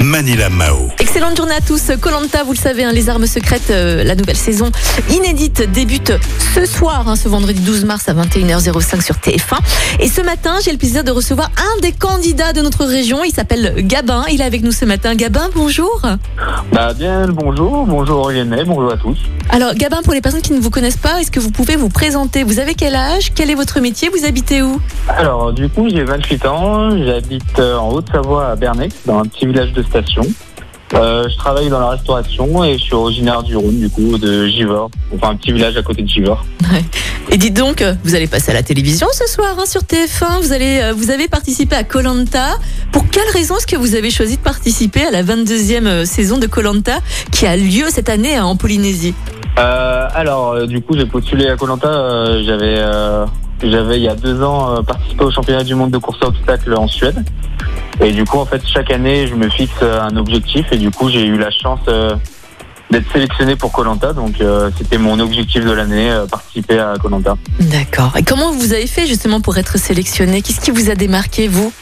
Manila Mao. Excellente journée à tous. Colanta, vous le savez, hein, les armes secrètes, euh, la nouvelle saison inédite débute ce soir, hein, ce vendredi 12 mars à 21h05 sur TF1. Et ce matin, j'ai le plaisir de recevoir un des candidats de notre région. Il s'appelle Gabin. Il est avec nous ce matin. Gabin, bonjour. Bah bien bonjour, bonjour Lionel, bonjour à tous. Alors Gabin, pour les personnes qui ne vous connaissent pas, est-ce que vous pouvez vous présenter? Vous avez quel âge? Quel est votre métier? Vous habitez où? Alors du coup j'ai 28 ans, j'habite euh, en Haute-Savoie à Bernay, dans un petit village de Euh, je travaille dans la restauration et je suis originaire du Rhône, du coup, de Givors, enfin un petit village à côté de Givors. Et dites donc, euh, vous allez passer à la télévision ce soir hein, sur TF1. Vous allez, euh, vous avez participé à Colanta. Pour quelle raison est-ce que vous avez choisi de participer à la 22e euh, saison de Colanta qui a lieu cette année hein, en Polynésie? Euh, alors euh, du coup j'ai postulé à Colanta, j'avais j'avais il y a deux ans participé au championnat du monde de course à obstacles en Suède. Et du coup en fait chaque année je me fixe euh, un objectif. Et du coup j'ai eu la chance euh, d'être sélectionné pour Colanta, donc euh, c'était mon objectif de l'année, euh, participer à Colanta. D'accord. Et comment vous avez fait justement pour être sélectionné? Qu'est-ce qui vous a démarqué, vous?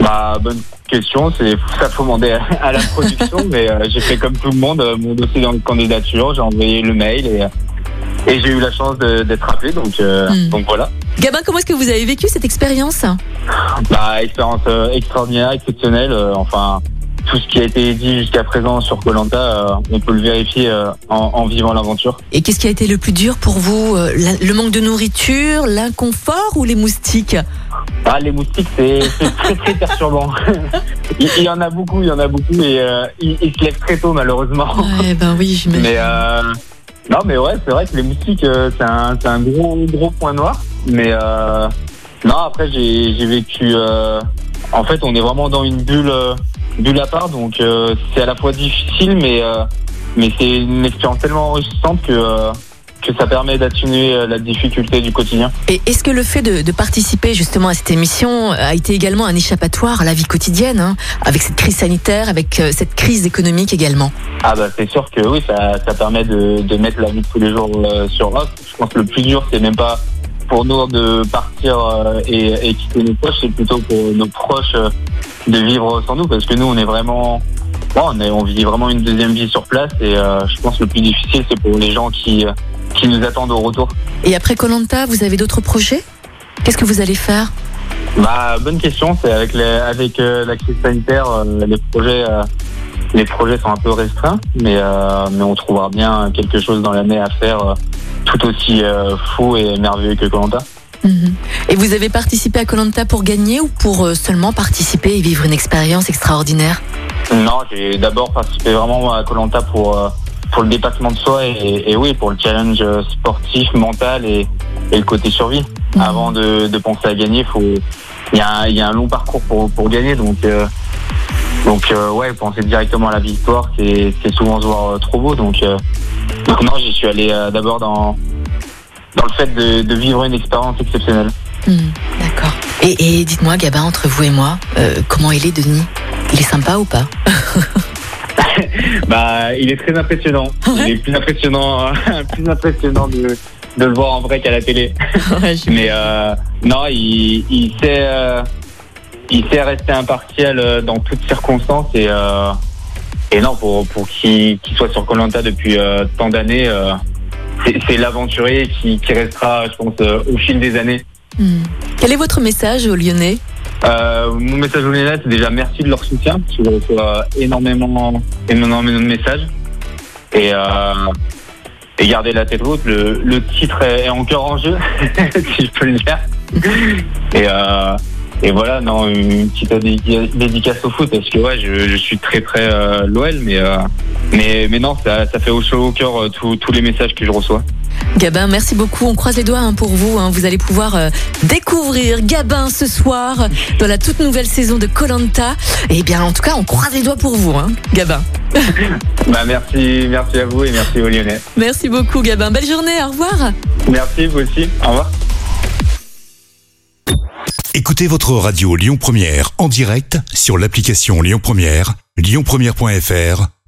Bah, bonne question, c'est ça faut demander à, à la production, mais euh, j'ai fait comme tout le monde, mon dossier dans de candidature, j'ai envoyé le mail et, et j'ai eu la chance d'être appelé, donc, euh, Hmm. donc voilà. Gabin, comment est-ce que vous avez vécu cette expérience Bah, expérience euh, extraordinaire, exceptionnelle, euh, enfin tout ce qui a été dit jusqu'à présent sur Colanta, on peut le vérifier en, en vivant l'aventure. Et qu'est-ce qui a été le plus dur pour vous la- Le manque de nourriture, l'inconfort ou les moustiques Ah, les moustiques, c'est très très perturbant. il, il y en a beaucoup, il y en a beaucoup, et ils, ils se lèvent très tôt malheureusement. Ouais, ben oui, j'imagine. Mais non, mais ouais, c'est vrai que les moustiques, euh, c'est un, un gros gros point noir. Mais euh, non, après j'ai j'ai vécu. euh, en fait, on est vraiment dans une bulle euh, bulle à part, donc euh, c'est à la fois difficile, mais euh, mais c'est une expérience tellement enrichissante que euh, que ça permet d'atténuer euh, la difficulté du quotidien. Et est-ce que le fait de, de participer justement à cette émission a été également un échappatoire à la vie quotidienne, hein, avec cette crise sanitaire, avec euh, cette crise économique également? Ah bah c'est sûr que oui, ça, ça permet de, de mettre la vie de tous les jours euh, sur off. Je pense que le plus dur, c'est même pas pour nous de partir euh, et, et quitter nos proches, c'est plutôt pour nos proches euh, de vivre sans nous, parce que nous, on est vraiment, bon, on, est, on vit vraiment une deuxième vie sur place, et euh, je pense que le plus difficile, c'est pour les gens qui, euh, qui nous attendent au retour. Et après Colanta, vous avez d'autres projets? Qu'est-ce que vous allez faire? Bah bonne question, c'est avec les, avec euh, la crise sanitaire, euh, les projets. euh, les projets sont un peu restreints, mais, mais on trouvera bien quelque chose dans l'année à faire tout aussi fou et merveilleux que Colanta. Mhm. Et vous avez participé à Colanta pour gagner ou pour seulement participer et vivre une expérience extraordinaire? Non, j'ai d'abord participé vraiment à Colanta pour pour le dépassement de soi et, et oui pour le challenge sportif, mental et, et le côté survie. Mhm. Avant de, de penser à gagner, faut il y a un, il y a un long parcours pour pour gagner donc euh, donc euh, ouais penser directement à la victoire c'est souvent se voir euh, trop beau donc euh, donc non j'y suis allé d'abord dans dans le fait de, de vivre une expérience exceptionnelle. Mhm. D'accord. Et, et dites-moi, Gabin, entre vous et moi, comment il est, Denis? Il est sympa ou pas? Bah, il est très impressionnant. Il est plus impressionnant, plus impressionnant de, de le voir en vrai qu'à la télé. Mais euh, non, il, il sait, euh, il sait rester impartial euh, dans toutes circonstances et euh, et non pour pour qu'il soit sur Colanta depuis tant d'années, c'est l'aventurier qui, qui restera, je pense, au fil des années. Mhm. Quel est votre message aux Lyonnais? Euh, mon message au Lyonnais, c'est déjà merci de leur soutien, parce que je reçois énormément, énormément de messages. Et, euh, garder la tête haute, le, titre est, encore en jeu, si je peux le dire. Et, euh, voilà, non, une petite dédica- dédicace au foot, parce que ouais, je, suis très très euh, l'OL, mais, mais, non, ça, ça fait au chaud au cœur tous les messages que je reçois. Gabin, merci beaucoup. On croise les doigts hein, pour vous. hein. Vous allez pouvoir euh, découvrir Gabin ce soir dans la toute nouvelle saison de Colanta. Et bien, en tout cas, on croise les doigts pour vous, hein, Gabin. Bah, merci, merci à vous et merci aux Lyonnais. Merci beaucoup, Gabin. Belle journée. Au revoir. Merci, vous aussi. Au revoir. Écoutez votre radio Lyon Première en direct sur l'application Lyon Première, lyonpremière.fr